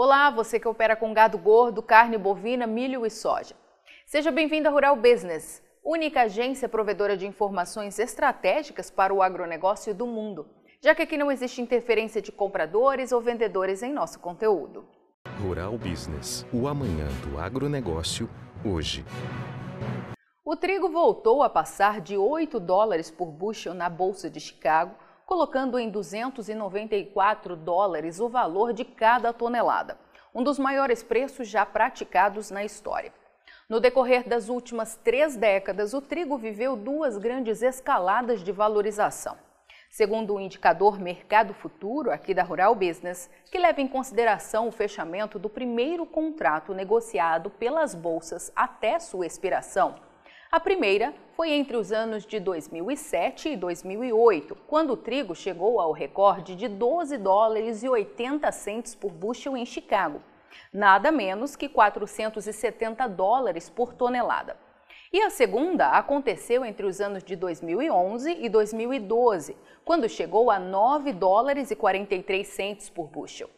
Olá, você que opera com gado gordo, carne bovina, milho e soja. Seja bem-vindo à Rural Business, única agência provedora de informações estratégicas para o agronegócio do mundo, já que aqui não existe interferência de compradores ou vendedores em nosso conteúdo. Rural Business, o amanhã do agronegócio, hoje. O trigo voltou a passar de 8 dólares por bushel na Bolsa de Chicago colocando em 294 dólares o valor de cada tonelada, um dos maiores preços já praticados na história. No decorrer das últimas três décadas, o trigo viveu duas grandes escaladas de valorização. Segundo o indicador Mercado Futuro, aqui da Rural Business, que leva em consideração o fechamento do primeiro contrato negociado pelas bolsas até sua expiração, a primeira foi entre os anos de 2007 e 2008, quando o trigo chegou ao recorde de 12 dólares e 80 centes por bushel em Chicago, nada menos que 470 dólares por tonelada. E a segunda aconteceu entre os anos de 2011 e 2012, quando chegou a 9 dólares e 43 centes por bushel.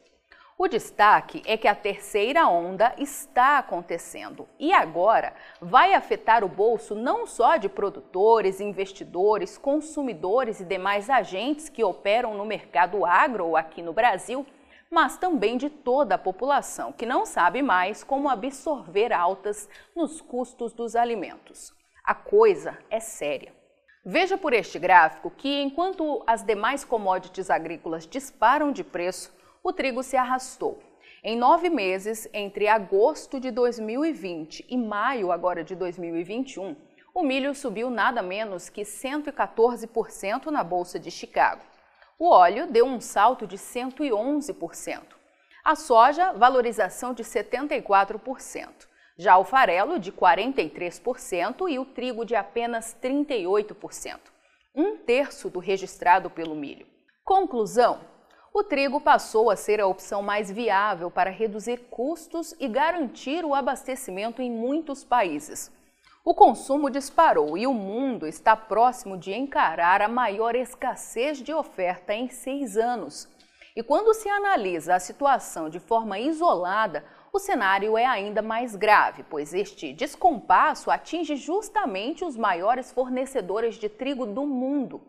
O destaque é que a terceira onda está acontecendo e agora vai afetar o bolso não só de produtores, investidores, consumidores e demais agentes que operam no mercado agro aqui no Brasil, mas também de toda a população que não sabe mais como absorver altas nos custos dos alimentos. A coisa é séria. Veja por este gráfico que, enquanto as demais commodities agrícolas disparam de preço, o trigo se arrastou. Em nove meses, entre agosto de 2020 e maio agora de 2021, o milho subiu nada menos que 114% na Bolsa de Chicago. O óleo deu um salto de 111%. A soja, valorização de 74%. Já o farelo, de 43% e o trigo, de apenas 38%. Um terço do registrado pelo milho. Conclusão: o trigo passou a ser a opção mais viável para reduzir custos e garantir o abastecimento em muitos países. O consumo disparou e o mundo está próximo de encarar a maior escassez de oferta em seis anos. E quando se analisa a situação de forma isolada, o cenário é ainda mais grave, pois este descompasso atinge justamente os maiores fornecedores de trigo do mundo.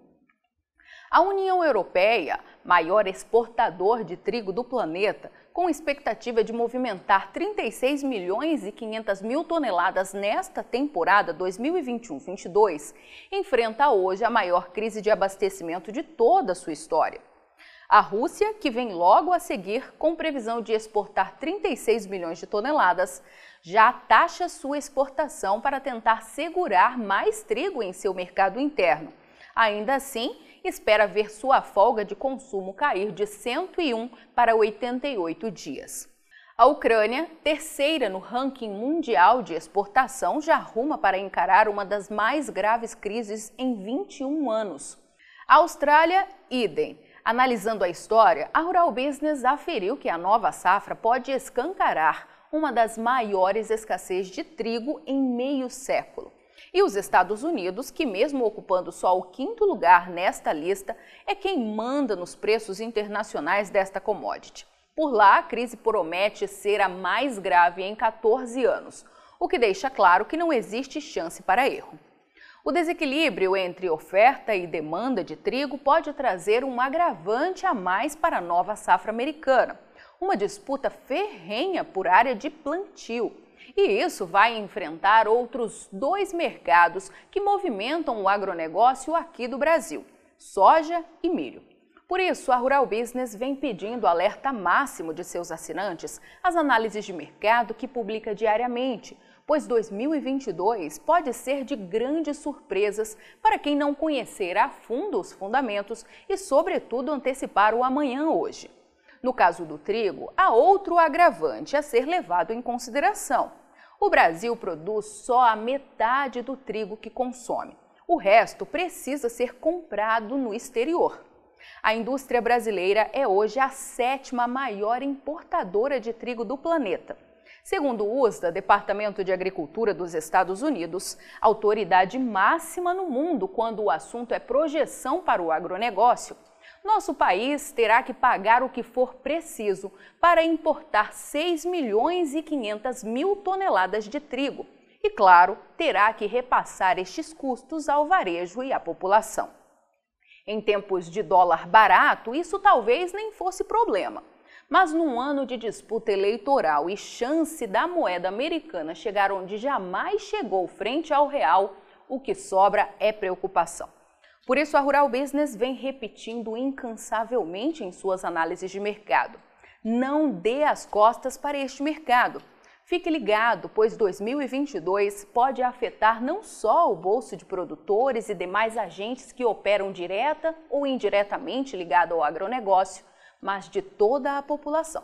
A União Europeia, maior exportador de trigo do planeta, com expectativa de movimentar 36 milhões e 500 mil toneladas nesta temporada 2021-22, enfrenta hoje a maior crise de abastecimento de toda a sua história. A Rússia, que vem logo a seguir com previsão de exportar 36 milhões de toneladas, já taxa sua exportação para tentar segurar mais trigo em seu mercado interno. Ainda assim, espera ver sua folga de consumo cair de 101 para 88 dias. A Ucrânia, terceira no ranking mundial de exportação, já arruma para encarar uma das mais graves crises em 21 anos. A Austrália, idem. Analisando a história, a Rural Business aferiu que a nova safra pode escancarar uma das maiores escassez de trigo em meio século. E os Estados Unidos, que mesmo ocupando só o quinto lugar nesta lista, é quem manda nos preços internacionais desta commodity. Por lá, a crise promete ser a mais grave em 14 anos, o que deixa claro que não existe chance para erro. O desequilíbrio entre oferta e demanda de trigo pode trazer um agravante a mais para a nova safra americana, uma disputa ferrenha por área de plantio e isso vai enfrentar outros dois mercados que movimentam o agronegócio aqui do Brasil: soja e milho. Por isso, a Rural Business vem pedindo alerta máximo de seus assinantes às análises de mercado que publica diariamente, pois 2022 pode ser de grandes surpresas para quem não conhecer a fundo os fundamentos e, sobretudo, antecipar o amanhã hoje. No caso do trigo, há outro agravante a ser levado em consideração. O Brasil produz só a metade do trigo que consome. O resto precisa ser comprado no exterior. A indústria brasileira é hoje a sétima maior importadora de trigo do planeta. Segundo o USDA, Departamento de Agricultura dos Estados Unidos, autoridade máxima no mundo quando o assunto é projeção para o agronegócio, nosso país terá que pagar o que for preciso para importar 6 milhões e 500 mil toneladas de trigo. E, claro, terá que repassar estes custos ao varejo e à população. Em tempos de dólar barato, isso talvez nem fosse problema. Mas num ano de disputa eleitoral e chance da moeda americana chegar onde jamais chegou frente ao real, o que sobra é preocupação. Por isso, a Rural Business vem repetindo incansavelmente em suas análises de mercado. Não dê as costas para este mercado. Fique ligado, pois 2022 pode afetar não só o bolso de produtores e demais agentes que operam direta ou indiretamente ligado ao agronegócio, mas de toda a população.